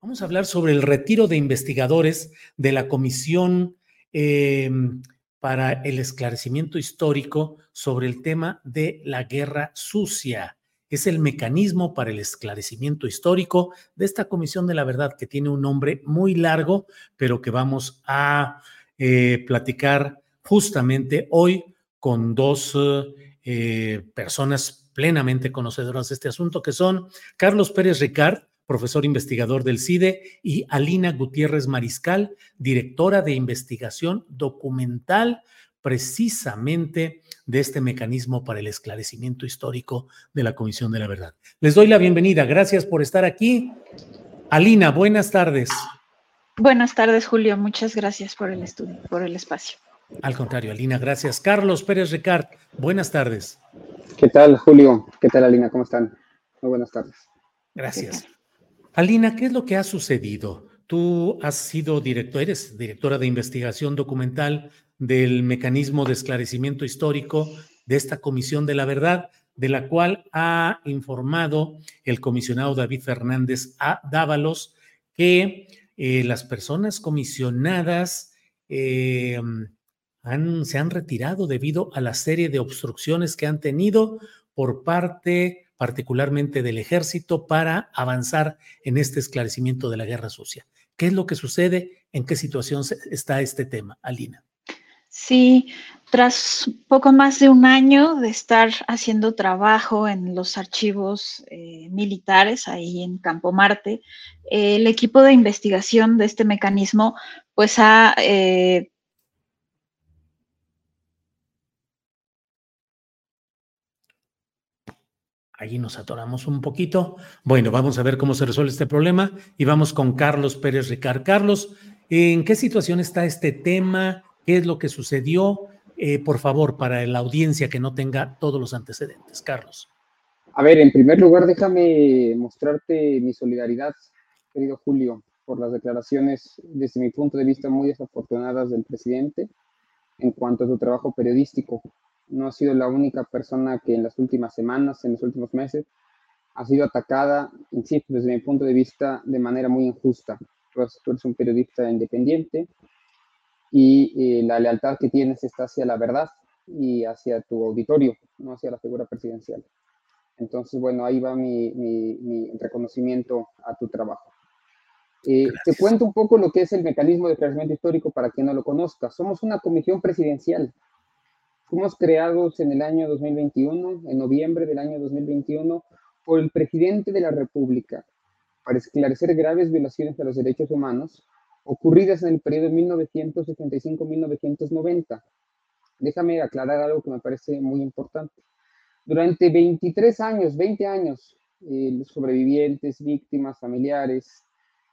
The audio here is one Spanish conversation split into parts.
Vamos a hablar sobre el retiro de investigadores de la Comisión eh, para el Esclarecimiento Histórico sobre el tema de la Guerra Sucia. Es el mecanismo para el esclarecimiento histórico de esta Comisión de la Verdad, que tiene un nombre muy largo, pero que vamos a eh, platicar justamente hoy con dos eh, personas plenamente conocedoras de este asunto, que son Carlos Pérez Ricard, profesor investigador del CIDE, y Alina Gutiérrez Mariscal, directora de investigación documental precisamente de este mecanismo para el esclarecimiento histórico de la Comisión de la Verdad. Les doy la bienvenida. Gracias por estar aquí. Alina, buenas tardes. Buenas tardes, Julio. Muchas gracias por el estudio, por el espacio. Al contrario, Alina, gracias. Carlos Pérez Ricard, buenas tardes. ¿Qué tal, Julio? ¿Qué tal, Alina? ¿Cómo están? Muy buenas tardes. Gracias. Alina, ¿qué es lo que ha sucedido? Tú has sido eres directora de investigación documental del mecanismo de esclarecimiento histórico de esta Comisión de la Verdad, de la cual ha informado el comisionado David Fernández a Dávalos que eh, las personas comisionadas eh, se han retirado debido a la serie de obstrucciones que han tenido por parte particularmente del ejército para avanzar en este esclarecimiento de la guerra sucia. ¿Qué es lo que sucede? ¿En qué situación está este tema, Alina? Sí, tras poco más de un año de estar haciendo trabajo en los archivos eh, militares ahí en Campo Marte, el equipo de investigación de este mecanismo pues ha... Eh, Allí nos atoramos un poquito. Bueno, vamos a ver cómo se resuelve este problema y vamos con Carlos Pérez Ricard. Carlos, ¿en qué situación está este tema? qué es lo que sucedió, eh, por favor, para la audiencia que no tenga todos los antecedentes. Carlos. A ver, en primer lugar, déjame mostrarte mi solidaridad, querido Julio, por las declaraciones, desde mi punto de vista, muy desafortunadas del presidente en cuanto a su trabajo periodístico. No ha sido la única persona que en las últimas semanas, en los últimos meses, ha sido atacada, insisto, desde mi punto de vista, de manera muy injusta. Tú eres un periodista independiente, y eh, la lealtad que tienes está hacia la verdad y hacia tu auditorio, no hacia la figura presidencial. Entonces, bueno, ahí va mi, mi, reconocimiento a tu trabajo. Eh, te cuento un poco lo que es el mecanismo de esclarecimiento histórico para quien no lo conozca. Somos una comisión presidencial. Fuimos creados en el año 2021, en noviembre del año 2021, por el presidente de la República para esclarecer graves violaciones a los derechos humanos ocurridas en el periodo 1975-1990. Déjame aclarar algo que me parece muy importante. Durante 23 años, 20 años, eh, los sobrevivientes, víctimas, familiares,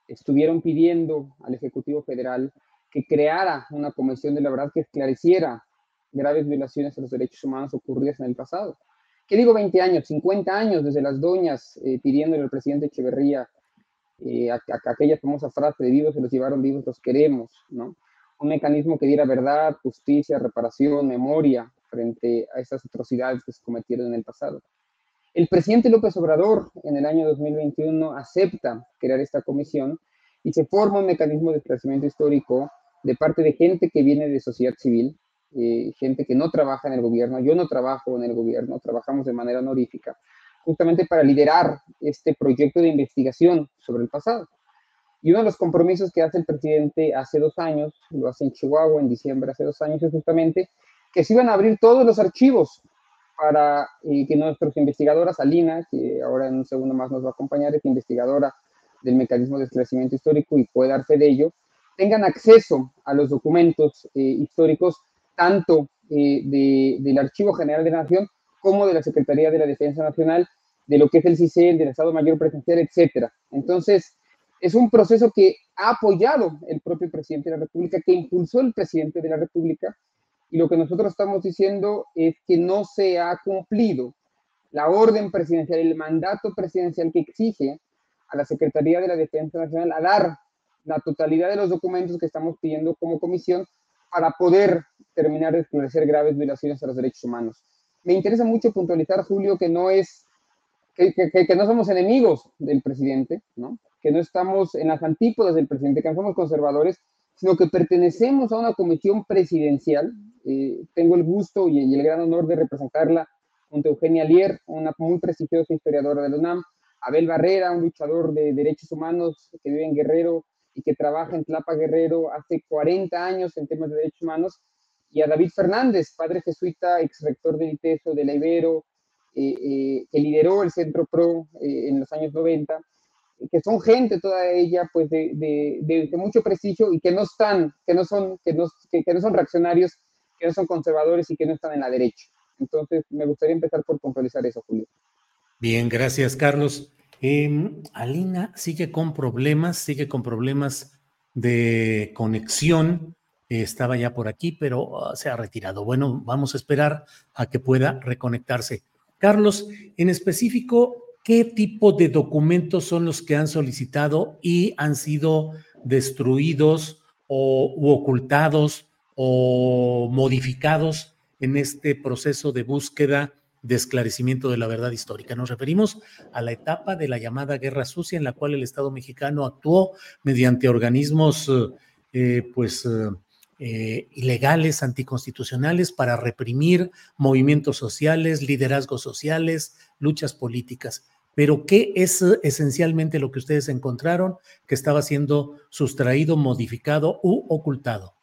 estuvieron pidiendo al Ejecutivo Federal que creara una comisión de la verdad que esclareciera graves violaciones a los derechos humanos ocurridas en el pasado. ¿Qué digo 20 años? 50 años desde las doñas eh, pidiéndole al presidente Echeverría eh, aquella famosa frase de vivos se los llevaron vivos, los queremos, ¿no? Un mecanismo que diera verdad, justicia, reparación, memoria frente a esas atrocidades que se cometieron en el pasado. El presidente López Obrador en el año 2021 acepta crear esta comisión y se forma un mecanismo de esclarecimiento histórico de parte de gente que viene de sociedad civil, eh, gente que no trabaja en el gobierno, yo no trabajo en el gobierno, trabajamos de manera honorífica, justamente para liderar este proyecto de investigación sobre el pasado. Y uno de los compromisos que hace el presidente hace dos años, lo hace en Chihuahua en diciembre hace dos años, es justamente que se iban a abrir todos los archivos para eh, que nuestros investigadoras, Alina, que ahora en un segundo más nos va a acompañar, es investigadora del mecanismo de esclarecimiento histórico y puede dar fe de ello, tengan acceso a los documentos eh, históricos tanto eh, del Archivo General de la Nación como de la Secretaría de la Defensa Nacional, de lo que es el CICEL, del Estado Mayor Presidencial, etcétera. Entonces, es un proceso que ha apoyado el propio presidente de la República, que impulsó el presidente de la República, y lo que nosotros estamos diciendo es que no se ha cumplido la orden presidencial, el mandato presidencial que exige a la Secretaría de la Defensa Nacional a dar la totalidad de los documentos que estamos pidiendo como comisión para poder terminar de esclarecer graves violaciones a los derechos humanos. Me interesa mucho puntualizar, Julio, que no es que, que, no somos enemigos del presidente, ¿no? que no estamos en las antípodas del presidente, que no somos conservadores, sino que pertenecemos a una comisión presidencial. Eh, tengo el gusto y, y, el gran honor de representarla junto a Eugenia Lier, una muy prestigiosa historiadora de la UNAM, Abel Barrera, un luchador de derechos humanos que vive en Guerrero y que trabaja en Tlapa Guerrero hace 40 años en temas de derechos humanos, y a David Fernández, padre jesuita, ex rector del ITESO, de la Ibero, eh, eh, que lideró el Centro PRO eh, en los años 90, que son gente toda ella pues de, de, de, mucho prestigio y que no están, que no son, que no, que, que no son reaccionarios, que no son conservadores y que no están en la derecha. Entonces, me gustaría empezar por puntualizar eso, Julio. Bien, gracias, Carlos. Eh, Alina sigue con problemas, sigue con problemas de conexión. Estaba ya por aquí, pero uh, se ha retirado. Bueno, vamos a esperar a que pueda reconectarse. Carlos, en específico, ¿qué tipo de documentos son los que han solicitado y han sido destruidos o u ocultados o modificados en este proceso de búsqueda de esclarecimiento de la verdad histórica. Nos referimos a la etapa de la llamada Guerra Sucia en la cual el Estado mexicano actuó mediante organismos eh, pues eh, eh, ilegales, anticonstitucionales para reprimir movimientos sociales, liderazgos sociales, luchas políticas. Pero ¿qué es esencialmente lo que ustedes encontraron que estaba siendo sustraído, modificado u ocultado?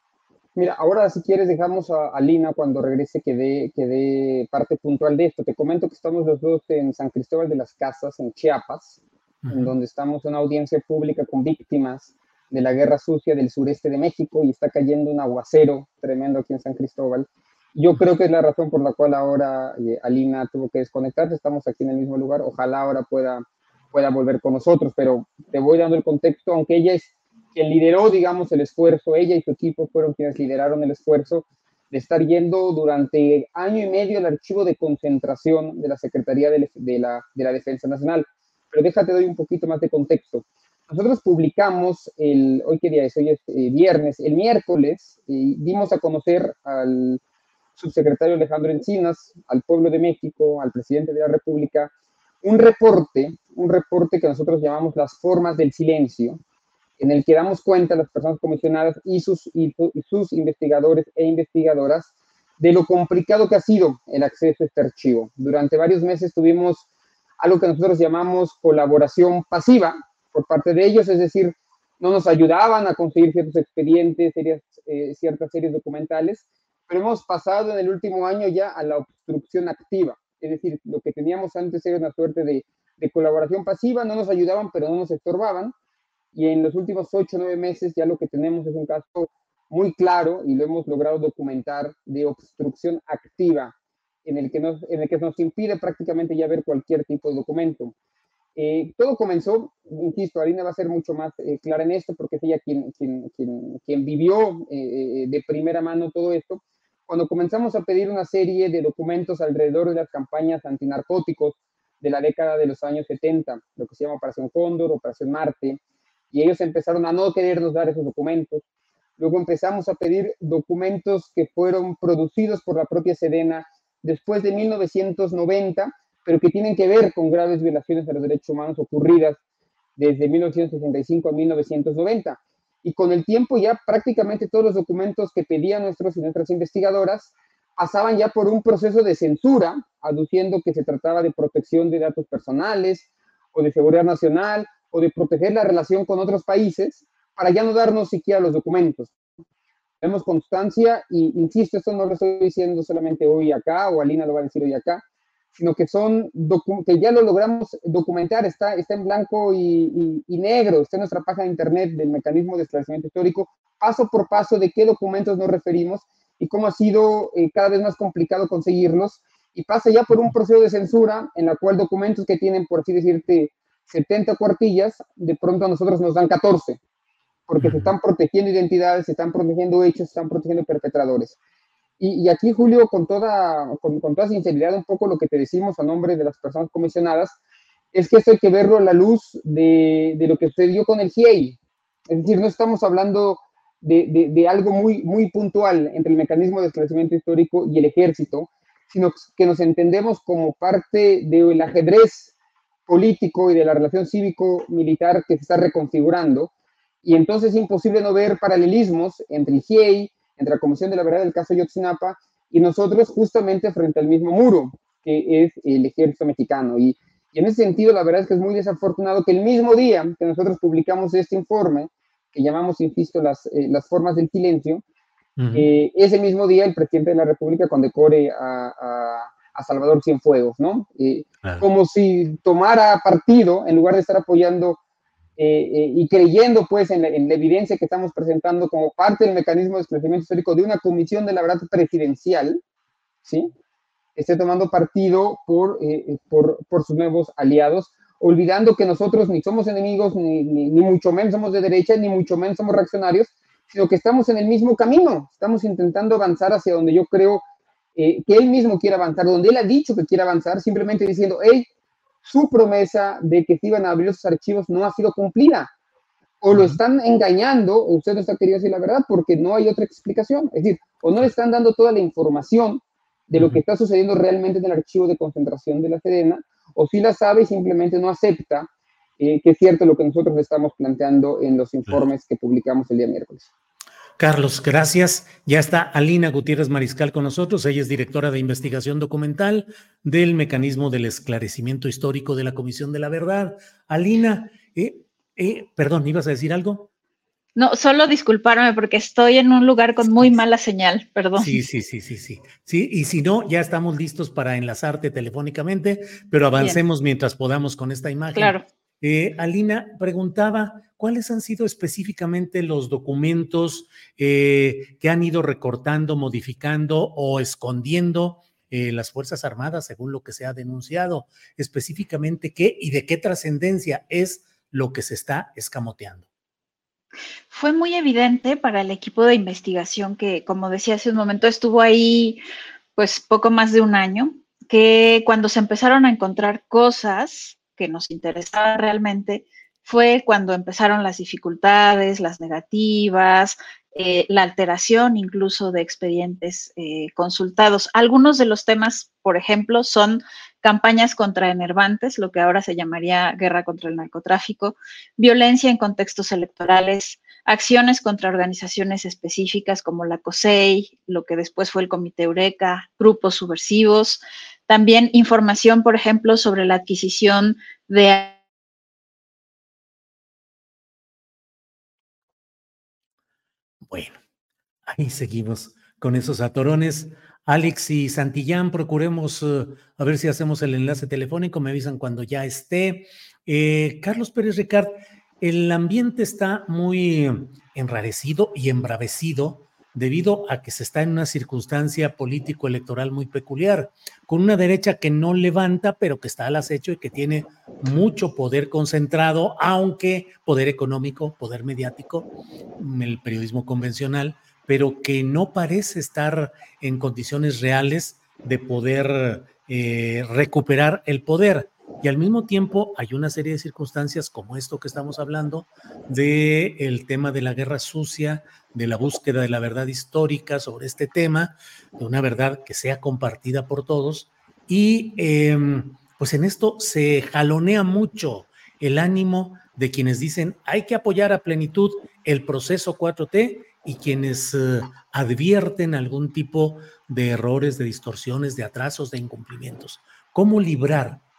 Mira, ahora si quieres dejamos a, Lina cuando regrese que dé, que dé parte puntual de esto. Te comento que estamos los dos en San Cristóbal de las Casas, en Chiapas, en donde estamos en una audiencia pública con víctimas de la guerra sucia del sureste de México y está cayendo un aguacero tremendo aquí en San Cristóbal. Yo creo que es la razón por la cual ahora eh, Alina tuvo que desconectarse. Estamos aquí en el mismo lugar. Ojalá ahora pueda, pueda volver con nosotros, pero te voy dando el contexto, aunque ella es quien lideró, digamos, el esfuerzo, ella y su equipo fueron quienes lideraron el esfuerzo de estar yendo durante año y medio al archivo de concentración de la Secretaría de, la, de la, Defensa Nacional. Pero déjate doy un poquito más de contexto. Nosotros publicamos, el, hoy qué día es, hoy es eh, viernes, el miércoles, y dimos a conocer al subsecretario Alejandro Encinas, al pueblo de México, al presidente de la República, un reporte, un reporte que nosotros llamamos las formas del silencio, en el que damos cuenta a las personas comisionadas y sus, y, sus investigadores e investigadoras de lo complicado que ha sido el acceso a este archivo. Durante varios meses tuvimos algo que nosotros llamamos colaboración pasiva por parte de ellos, es decir, no nos ayudaban a conseguir ciertos expedientes, eh, ciertas series documentales, pero hemos pasado en el último año ya a la obstrucción activa, es decir, lo que teníamos antes era una suerte de, de colaboración pasiva, no nos ayudaban, pero no nos estorbaban, y en los últimos ocho o nueve meses ya lo que tenemos es un caso muy claro y lo hemos logrado documentar de obstrucción activa en el que en el que nos impide prácticamente ya ver cualquier tipo de documento. Eh, todo comenzó, insisto, Arina va a ser mucho más eh, clara en esto porque es ella quien, quien, quien, quien vivió eh, de primera mano todo esto, cuando comenzamos a pedir una serie de documentos alrededor de las campañas antinarcóticos de la década de los años 70, lo que se llama Operación Cóndor, Operación Marte, y ellos empezaron a no querernos dar esos documentos. Luego empezamos a pedir documentos que fueron producidos por la propia Sedena después de 1990, pero que tienen que ver con graves violaciones de los derechos humanos ocurridas desde 1965 a 1990. Y con el tiempo ya prácticamente todos los documentos que pedían nuestros y nuestras investigadoras pasaban ya por un proceso de censura, aduciendo que se trataba de protección de datos personales o de seguridad nacional o de proteger la relación con otros países, para ya no darnos siquiera los documentos. Tenemos constancia y, insisto, esto no lo estoy diciendo solamente hoy acá, o Alina lo va a decir hoy acá, sino que son que ya lo logramos documentar, está, está en blanco y, negro, está en nuestra página de internet del mecanismo de esclarecimiento histórico, paso por paso de qué documentos nos referimos y cómo ha sido eh, cada vez más complicado conseguirlos, y pasa ya por un proceso de censura en la cual documentos que tienen, por así decirte, 70 cuartillas, de pronto a nosotros nos dan 14, porque se están protegiendo identidades, se están protegiendo hechos, se están protegiendo perpetradores. Y, aquí, Julio, con toda, con, toda sinceridad, un poco lo que te decimos a nombre de las personas comisionadas, es que esto hay que verlo a la luz de, de lo que sucedió con el GIEI. Es decir, no estamos hablando de, de, algo muy, muy puntual entre el mecanismo de esclarecimiento histórico y el ejército, sino que nos entendemos como parte del ajedrez político y de la relación cívico-militar que se está reconfigurando. Y entonces es imposible no ver paralelismos entre el GIEI, entre la Comisión de la Verdad del caso Yotzinapa y nosotros justamente frente al mismo muro, que es el ejército mexicano. Y, en ese sentido, la verdad es que es muy desafortunado que el mismo día que nosotros publicamos este informe, que llamamos, insisto, las, eh, las formas del silencio, eh, ese mismo día el presidente de la República condecore a, a, Salvador Cienfuegos, ¿no? Eh, como si tomara partido, en lugar de estar apoyando eh, eh, y creyendo pues en la, evidencia que estamos presentando como parte del mecanismo de esclarecimiento histórico de una comisión de la verdad presidencial, ¿sí? esté tomando partido por, eh, por, por, sus nuevos aliados, olvidando que nosotros ni somos enemigos, ni, ni, mucho menos somos de derecha, ni mucho menos somos reaccionarios, sino que estamos en el mismo camino, estamos intentando avanzar hacia donde yo creo que él mismo quiere avanzar, donde él ha dicho que quiere avanzar, simplemente diciendo, hey, su promesa de que se iban a abrir esos archivos no ha sido cumplida. O lo están engañando, o usted no está queriendo decir la verdad porque no hay otra explicación. Es decir, o no le están dando toda la información de lo que está sucediendo realmente en el archivo de concentración de la Sedena, o si la sabe y simplemente no acepta eh, que es cierto lo que nosotros estamos planteando en los informes que publicamos el día miércoles. Carlos, gracias. Ya está Alina Gutiérrez Mariscal con nosotros. Ella es directora de investigación documental del mecanismo del esclarecimiento histórico de la Comisión de la Verdad. Alina, eh, eh, perdón, ¿ibas a decir algo? No, solo disculparme porque estoy en un lugar con muy mala señal, perdón. Sí, sí, sí, sí, sí. Sí, y si no, ya estamos listos para enlazarte telefónicamente, pero avancemos mientras podamos con esta imagen. Claro. Eh, Alina preguntaba, ¿cuáles han sido específicamente los documentos eh, que han ido recortando, modificando o escondiendo eh, las Fuerzas Armadas, según lo que se ha denunciado? Específicamente, ¿qué y de qué trascendencia es lo que se está escamoteando? Fue muy evidente para el equipo de investigación que, como decía hace un momento, estuvo ahí pues poco más de un año, que cuando se empezaron a encontrar cosas que nos interesaba realmente fue cuando empezaron las dificultades, las negativas, eh, la alteración incluso de expedientes eh, consultados. Algunos de los temas, por ejemplo, son campañas contra enervantes, lo que ahora se llamaría guerra contra el narcotráfico, violencia en contextos electorales, acciones contra organizaciones específicas como la COSEI, lo que después fue el Comité Eureka, grupos subversivos, también información, por ejemplo, sobre la adquisición de... Bueno, ahí seguimos con esos atorones. Alex y Santillán, procuremos eh, a ver si hacemos el enlace telefónico, me avisan cuando ya esté. Eh, Carlos Pérez Ricard, el ambiente está muy enrarecido y embravecido debido a que se está en una circunstancia político-electoral muy peculiar, con una derecha que no levanta, pero que está al acecho y que tiene mucho poder concentrado, aunque poder económico, poder mediático, el periodismo convencional, pero que no parece estar en condiciones reales de poder eh, recuperar el poder. Y al mismo tiempo hay una serie de circunstancias como esto que estamos hablando, del el tema de la guerra sucia, de la búsqueda de la verdad histórica sobre este tema, de una verdad que sea compartida por todos. Y em, pues en esto se jalonea mucho el ánimo de quienes dicen hay que apoyar a plenitud el proceso 4T y quienes eh, advierten algún tipo de errores, de distorsiones, de atrasos, de incumplimientos. ¿Cómo librar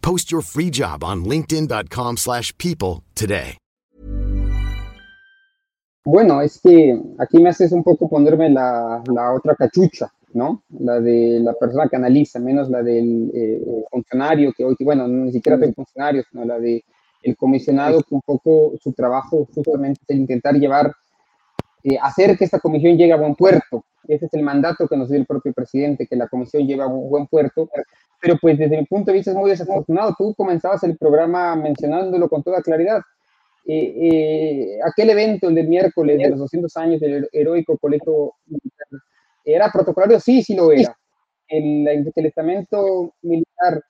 Post your free job on linkedin.com/people slash people today. Bueno, es que aquí me haces un poco ponerme la, la otra cachucha, ¿no? La de la persona que analiza, menos la del eh, funcionario que hoy, bueno, ni siquiera soy funcionario, sino la de el comisionado que un poco su trabajo justamente es el intentar llevar, eh, hacer que esta comisión llegue a buen puerto. Ese es el mandato que nos dio el propio presidente, que la comisión lleve a un buen puerto. Pero pues desde mi punto de vista es muy desafortunado. Tú comenzabas el programa mencionándolo con toda claridad. Eh, eh, aquel evento, el del miércoles de los 200 años del heroico colegio militar, ¿era protocolario? Sí, sí lo era. El, el estamento militar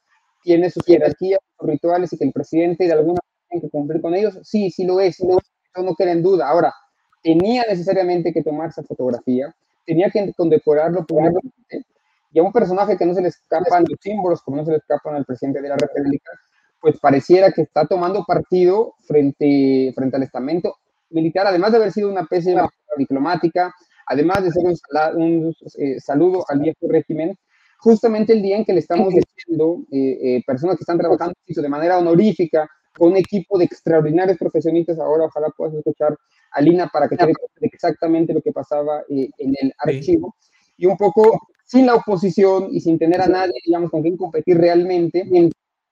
tiene sus jerarquías, sus rituales y que el presidente de alguna manera tiene que cumplir con ellos, sí, sí lo es, eso no queda en duda. Ahora, tenía necesariamente que tomarse fotografía, tenía que condecorarlo públicamente, y a un personaje que no se le escapan los símbolos, como no se le escapan al presidente de la República, pues pareciera que está tomando partido frente, frente al estamento militar, además de haber sido una pésima diplomática, además de ser un, un eh, saludo al viejo régimen, justamente el día en que le estamos diciendo eh, eh, personas que están trabajando de manera honorífica un equipo de extraordinarios profesionistas, ahora ojalá puedas escuchar a Lina para que te exactamente lo que pasaba eh, en el archivo, y un poco sin la oposición y sin tener a nadie, digamos, con quien competir realmente,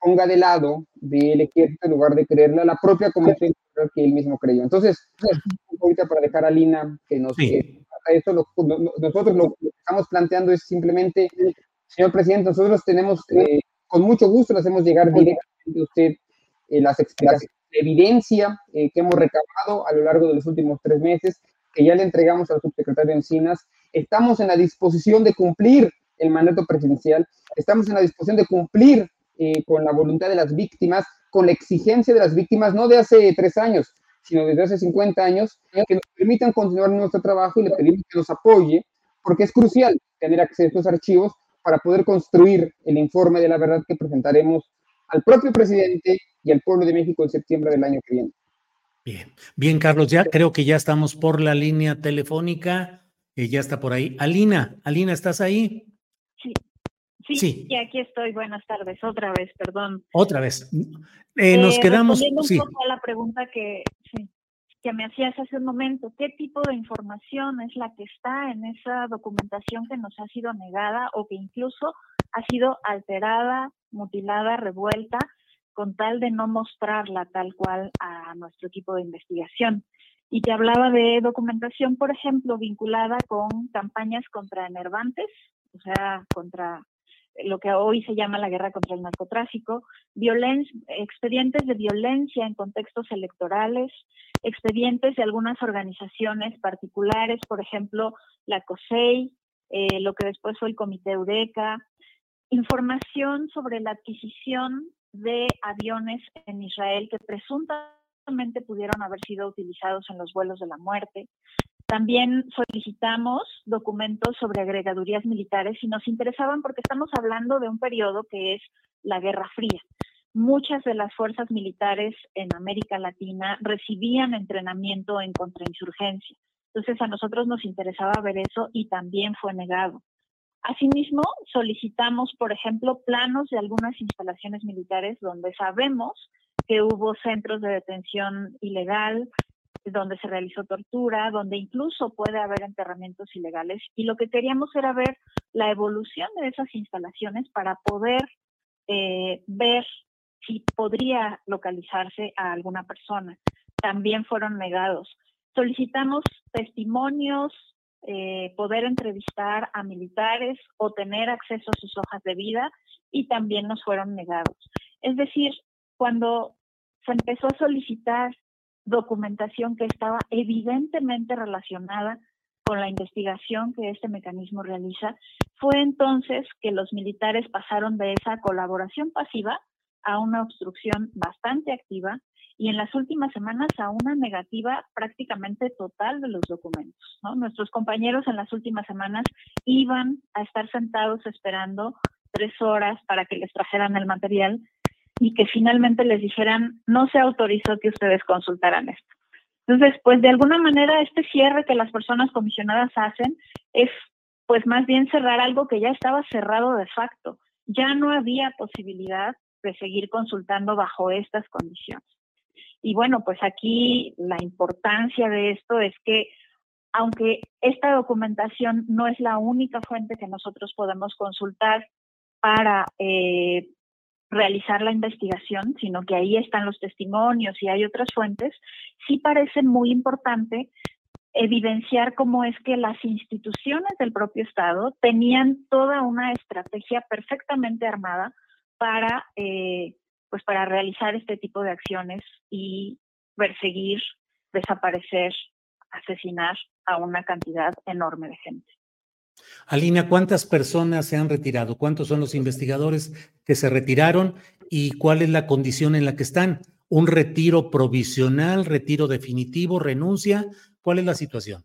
ponga de lado del ejército en lugar de creerle a la propia comisión que él mismo creyó. Entonces, ahorita para dejar a Lina que nos... eso nosotros lo que estamos planteando es simplemente Señor presidente, nosotros tenemos, eh, con mucho gusto, le hacemos llegar directamente a usted eh, las explicaciones de evidencia eh, que hemos recabado a lo largo de los últimos tres meses, que ya le entregamos al subsecretario Encinas. Estamos en la disposición de cumplir el mandato presidencial, estamos en la disposición de cumplir con la voluntad de las víctimas, con la exigencia de las víctimas, no de hace tres años, sino desde hace 50 años, que nos permitan continuar nuestro trabajo y le pedimos que nos apoye, porque es crucial tener acceso a estos archivos para poder construir el informe de la verdad que presentaremos al propio presidente y al pueblo de México en septiembre del año que viene. Bien, bien, Carlos, ya creo que ya estamos por la línea telefónica, y ya está por ahí. Alina, Alina, ¿estás ahí? Sí, sí, y aquí estoy. Buenas tardes, otra vez, perdón. Otra vez. Eh, nos eh, quedamos. Un sí. poco a la pregunta que, sí que me hacías hace un momento, ¿qué tipo de información es la que está en esa documentación que nos ha sido negada o que incluso ha sido alterada, mutilada, revuelta, con tal de no mostrarla tal cual a nuestro equipo de investigación? Y te hablaba de documentación, por ejemplo, vinculada con campañas contra enervantes, o sea, contra lo que hoy se llama la guerra contra el narcotráfico, expedientes de violencia en contextos electorales, expedientes de algunas organizaciones particulares, por ejemplo, la COSEI, eh, lo que después fue el Comité Eureka, información sobre la adquisición de aviones en Israel que presuntamente pudieron haber sido utilizados en los vuelos de la muerte, también solicitamos documentos sobre agregadurías militares y nos interesaban porque estamos hablando de un periodo que es la Guerra Fría. Muchas de las fuerzas militares en América Latina recibían entrenamiento en contrainsurgencia. Entonces a nosotros nos interesaba ver eso y también fue negado. Asimismo, solicitamos, por ejemplo, planos de algunas instalaciones militares donde sabemos que hubo centros de detención ilegal, donde se realizó tortura, donde incluso puede haber enterramientos ilegales. Y lo que queríamos era ver la evolución de esas instalaciones para poder eh, ver si podría localizarse a alguna persona. También fueron negados. Solicitamos testimonios, eh, poder entrevistar a militares o tener acceso a sus hojas de vida y también nos fueron negados. Es decir, cuando se empezó a solicitar documentación que estaba evidentemente relacionada con la investigación que este mecanismo realiza, fue entonces que los militares pasaron de esa colaboración pasiva a una obstrucción bastante activa y en las últimas semanas a una negativa prácticamente total de los documentos. Nuestros compañeros en las últimas semanas iban a estar sentados esperando tres horas para que les trajeran el material y que finalmente les dijeran, no se autorizó que ustedes consultaran esto. Entonces, pues de alguna manera este cierre que las personas comisionadas hacen es pues más bien cerrar algo que ya estaba cerrado de facto. Ya no había posibilidad de seguir consultando bajo estas condiciones. Y bueno, pues aquí la importancia de esto es que aunque esta documentación no es la única fuente que nosotros podemos consultar para eh, realizar la investigación, sino que ahí están los testimonios y hay otras fuentes, sí parece muy importante evidenciar cómo es que las instituciones del propio Estado tenían toda una estrategia perfectamente armada para, eh, pues para realizar este tipo de acciones y perseguir, desaparecer, asesinar a una cantidad enorme de gente. Alina, ¿cuántas personas se han retirado? ¿Cuántos son los investigadores que se retiraron y cuál es la condición en la que están? ¿Un retiro provisional, retiro definitivo, renuncia? ¿Cuál es la situación?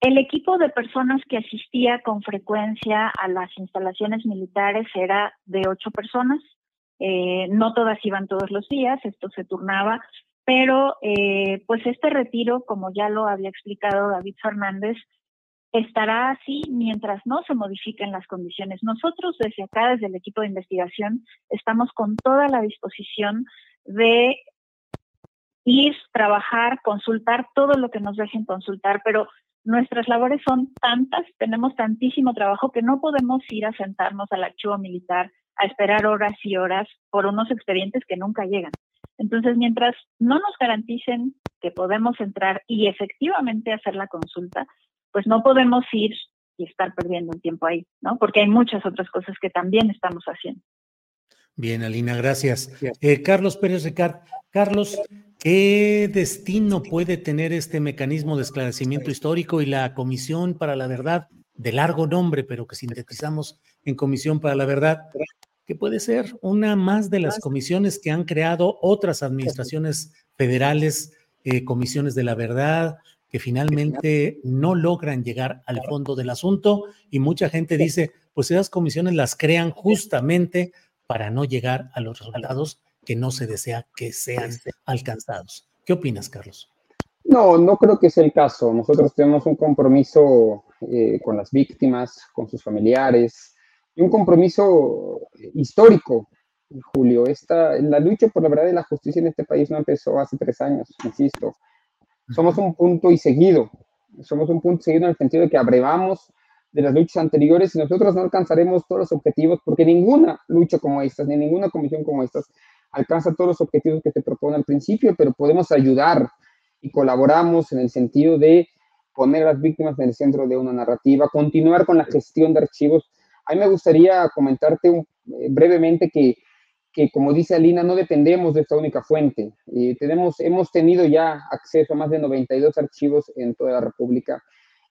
El equipo de personas que asistía con frecuencia a las instalaciones militares era de ocho personas. Eh, no todas iban todos los días, esto se turnaba, pero eh, pues este retiro, como ya lo había explicado David Fernández, estará así mientras no se modifiquen las condiciones. Nosotros desde acá, desde el equipo de investigación, estamos con toda la disposición de ir, trabajar, consultar todo lo que nos dejen consultar, pero nuestras labores son tantas, tenemos tantísimo trabajo que no podemos ir a sentarnos al archivo militar a esperar horas y horas por unos expedientes que nunca llegan. Entonces, mientras no nos garanticen que podemos entrar y efectivamente hacer la consulta, pues no podemos ir y estar perdiendo un tiempo ahí, ¿no? Porque hay muchas otras cosas que también estamos haciendo. Bien, Alina, gracias. Eh, Carlos Pérez Ricard, Carlos, ¿qué destino puede tener este mecanismo de esclarecimiento histórico y la Comisión para la Verdad, de largo nombre, pero que sintetizamos en Comisión para la Verdad, que puede ser una más de las comisiones que han creado otras administraciones federales, eh, comisiones de la verdad, que finalmente no logran llegar al fondo del asunto y mucha gente dice, pues esas comisiones las crean justamente para no llegar a los resultados que no se desea que sean alcanzados. ¿Qué opinas, Carlos? No, no creo que sea el caso. Nosotros tenemos un compromiso eh, con las víctimas, con sus familiares, y un compromiso histórico, Julio. Esta, la lucha por la verdad y la justicia en este país no empezó hace tres años, insisto somos un punto y seguido. Somos un punto seguido en el sentido de que abrevamos de las luchas anteriores y nosotros no alcanzaremos todos los objetivos porque ninguna lucha como esta, ni ninguna comisión como esta alcanza todos los objetivos que se propone al principio, pero podemos ayudar y colaboramos en el sentido de poner a las víctimas en el centro de una narrativa, continuar con la gestión de archivos. A mí me gustaría comentarte eh, brevemente que que, como dice Alina, no dependemos de esta única fuente. y tenemos, hemos tenido ya acceso a más de 92 archivos en toda la República.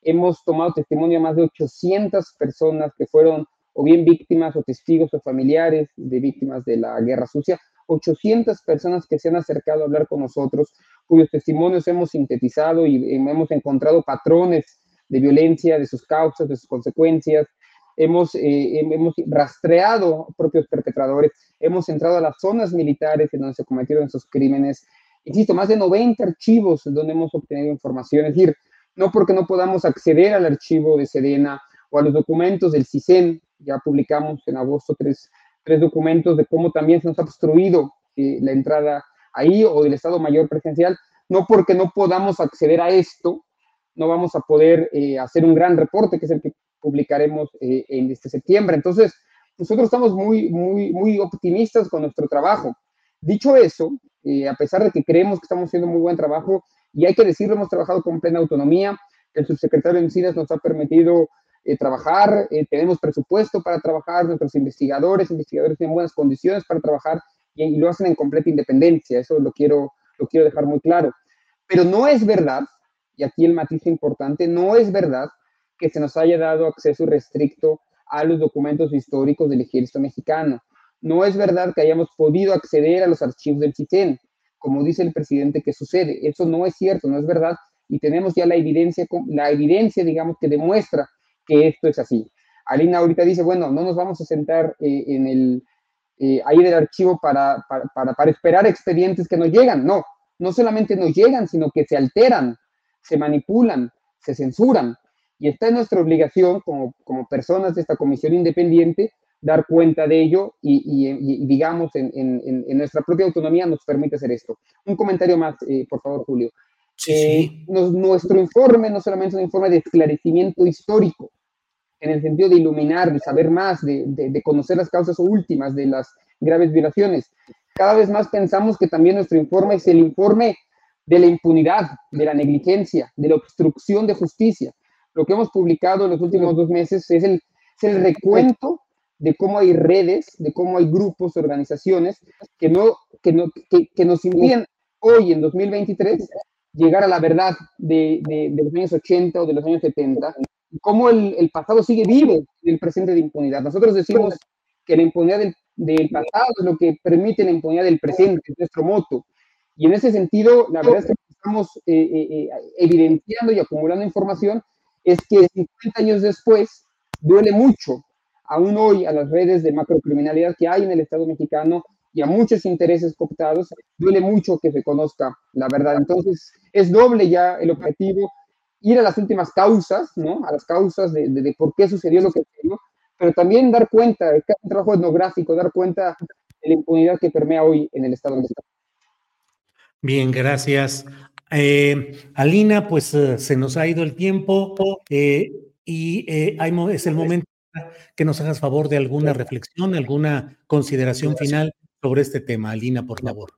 Hemos tomado testimonio a más de 800 personas que fueron o bien víctimas o testigos o familiares de víctimas de la guerra sucia. 800 personas que se han acercado a hablar con nosotros, cuyos testimonios hemos sintetizado y hemos encontrado patrones de violencia, de sus causas, de sus consecuencias, hemos, eh, hemos rastreado propios perpetradores, hemos entrado a las zonas militares en donde se cometieron esos crímenes. Insisto, más de 90 archivos donde hemos obtenido información. Es decir, no porque no podamos acceder al archivo de Sedena o a los documentos del CISEN, ya publicamos en agosto tres, tres documentos de cómo también se nos ha obstruido eh, la entrada ahí o del Estado Mayor Presidencial, no porque no podamos acceder a esto, no vamos a poder eh, hacer un gran reporte, que es el que publicaremos eh, en este septiembre. Entonces, nosotros estamos muy, muy, muy optimistas con nuestro trabajo. Dicho eso, a pesar de que creemos que estamos haciendo muy buen trabajo, y hay que decirlo, hemos trabajado con plena autonomía, el subsecretario de Encinas nos ha permitido eh, trabajar, eh, tenemos presupuesto para trabajar, nuestros investigadores, investigadores tienen buenas condiciones para trabajar y, lo hacen en completa independencia, eso lo quiero, lo quiero dejar muy claro. Pero no es verdad, y aquí el matiz importante, no es verdad que se nos haya dado acceso restricto a los documentos históricos del ejército mexicano. No es verdad que hayamos podido acceder a los archivos del CITEN, como dice el presidente que sucede. Eso no es cierto, no es verdad y tenemos ya la evidencia, la evidencia, digamos, que demuestra que esto es así. Alina ahorita dice, bueno, no nos vamos a sentar eh, en el, eh, ahí del archivo para, para, para, esperar expedientes que nos llegan. No, no solamente nos llegan, sino que se alteran, se manipulan, se censuran. Y está en nuestra obligación como, como personas de esta comisión independiente dar cuenta de ello y, y, digamos, en, en, en, nuestra propia autonomía nos permite hacer esto. Un comentario más, eh, por favor, Julio. Eh, nuestro informe no solamente es un informe de esclarecimiento histórico, en el sentido de iluminar, de saber más, de, de, conocer las causas últimas de las graves violaciones. Cada vez más pensamos que también nuestro informe es el informe de la impunidad, de la negligencia, de la obstrucción de justicia. Lo que hemos publicado en los últimos dos meses es el, es el recuento de cómo hay redes, de cómo hay grupos, organizaciones que, no, que, no, que, que nos impiden hoy, en 2023, llegar a la verdad de, de, los años 80 o de los años 70, cómo el, el, pasado sigue vivo en el presente de impunidad. Nosotros decimos que la impunidad del, del, pasado es lo que permite la impunidad del presente, es nuestro moto. Y en ese sentido, la verdad es que estamos eh, eh, eh, evidenciando y acumulando información, es que 50 años después duele mucho, aún hoy, a las redes de macrocriminalidad que hay en el Estado mexicano, y a muchos intereses cooptados, duele mucho que se conozca la verdad. Entonces, es doble ya el objetivo, ir a las últimas causas, ¿no? A las causas de, de, por qué sucedió lo que sucedió, pero también dar cuenta, un trabajo etnográfico, dar cuenta de la impunidad que permea hoy en el Estado mexicano. Bien, gracias. Eh, Alina, pues uh, se nos ha ido el tiempo eh, y eh, hay, es el momento que nos hagas favor de alguna reflexión, alguna consideración final sobre este tema. Alina, por favor.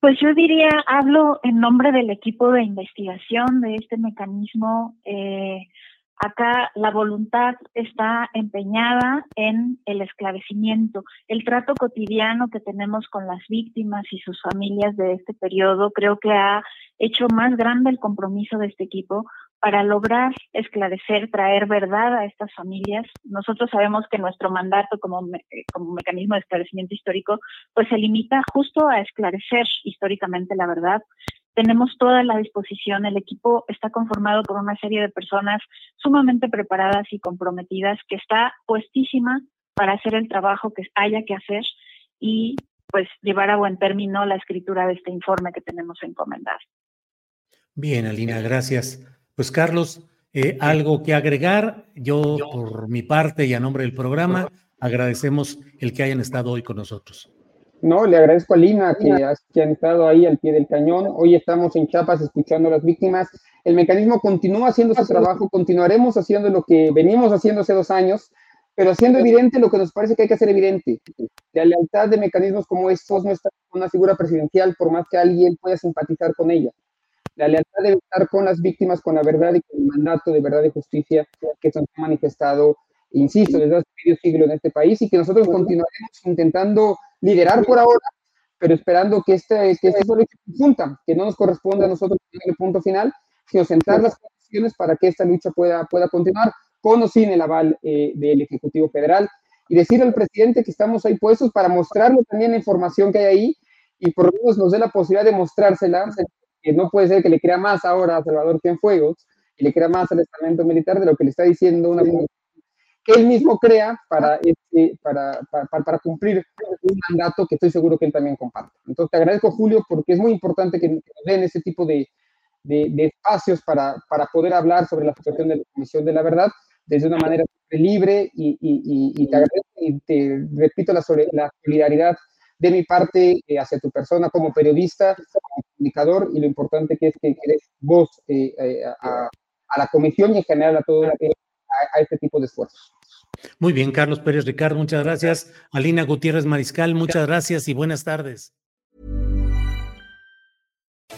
Pues yo diría, hablo en nombre del equipo de investigación de este mecanismo. Acá la voluntad está empeñada en el esclarecimiento. El trato cotidiano que tenemos con las víctimas y sus familias de este periodo creo que ha hecho más grande el compromiso de este equipo para lograr esclarecer, traer verdad a estas familias. Nosotros sabemos que nuestro mandato como, eh, como mecanismo de esclarecimiento histórico, pues se limita justo a esclarecer históricamente la verdad. Tenemos toda la disposición, el equipo está conformado por una serie de personas sumamente preparadas y comprometidas que está puestísima para hacer el trabajo que haya que hacer y pues llevar a buen término la escritura de este informe que tenemos encomendado. Bien, Alina, gracias. Pues Carlos, eh, algo que agregar. Yo, por mi parte y a nombre del programa, agradecemos el que hayan estado hoy con nosotros. No, le agradezco a Lina que, que han estado ahí al pie del cañón. Hoy estamos en Chiapas escuchando a las víctimas. El mecanismo continúa haciendo su trabajo, continuaremos haciendo lo que venimos haciendo hace dos años, pero haciendo evidente lo que nos parece que hay que hacer evidente. La lealtad de mecanismos como estos no está con una figura presidencial, por más que alguien pueda simpatizar con ella. La lealtad debe estar con las víctimas, con la verdad y con el mandato de verdad y justicia que se ha manifestado, insisto, desde hace medio siglo en este país y que nosotros continuaremos intentando liderar por ahora, pero esperando que este, que este solo conjunta, que no nos corresponda a nosotros el punto final, sino sentar las condiciones para que esta lucha pueda, pueda continuar con o sin el aval eh, del Ejecutivo Federal. Y decir al presidente que estamos ahí puestos para mostrarle también la información que hay ahí y por lo menos nos dé la posibilidad de mostrársela que no puede ser que le crea más ahora a Salvador Cienfuegos y le crea más al estamento militar de lo que le está diciendo una él mismo crea para, este, para, cumplir un mandato que estoy seguro que él también comparte. Entonces te agradezco, Julio, porque es muy importante que nos den ese tipo de, de, espacios para, poder hablar sobre la situación de la Comisión de la Verdad desde una manera libre y, y, y, te agradezco y te repito la, la solidaridad de mi parte eh, hacia tu persona como periodista, como comunicador y lo importante que es que eres voz eh, eh, a, la comisión y en general a todo a, a este tipo de esfuerzos. Muy bien, Carlos Pérez Ricardo, muchas gracias. Alina Gutiérrez Mariscal, muchas gracias y buenas tardes.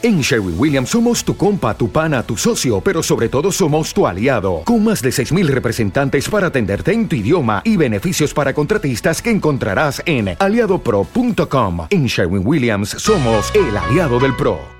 En Sherwin Williams somos tu compa, tu pana, tu socio, pero sobre todo somos tu aliado, con más de 6.000 representantes para atenderte en tu idioma y beneficios para contratistas que encontrarás en aliadopro.com. En Sherwin Williams somos el aliado del PRO.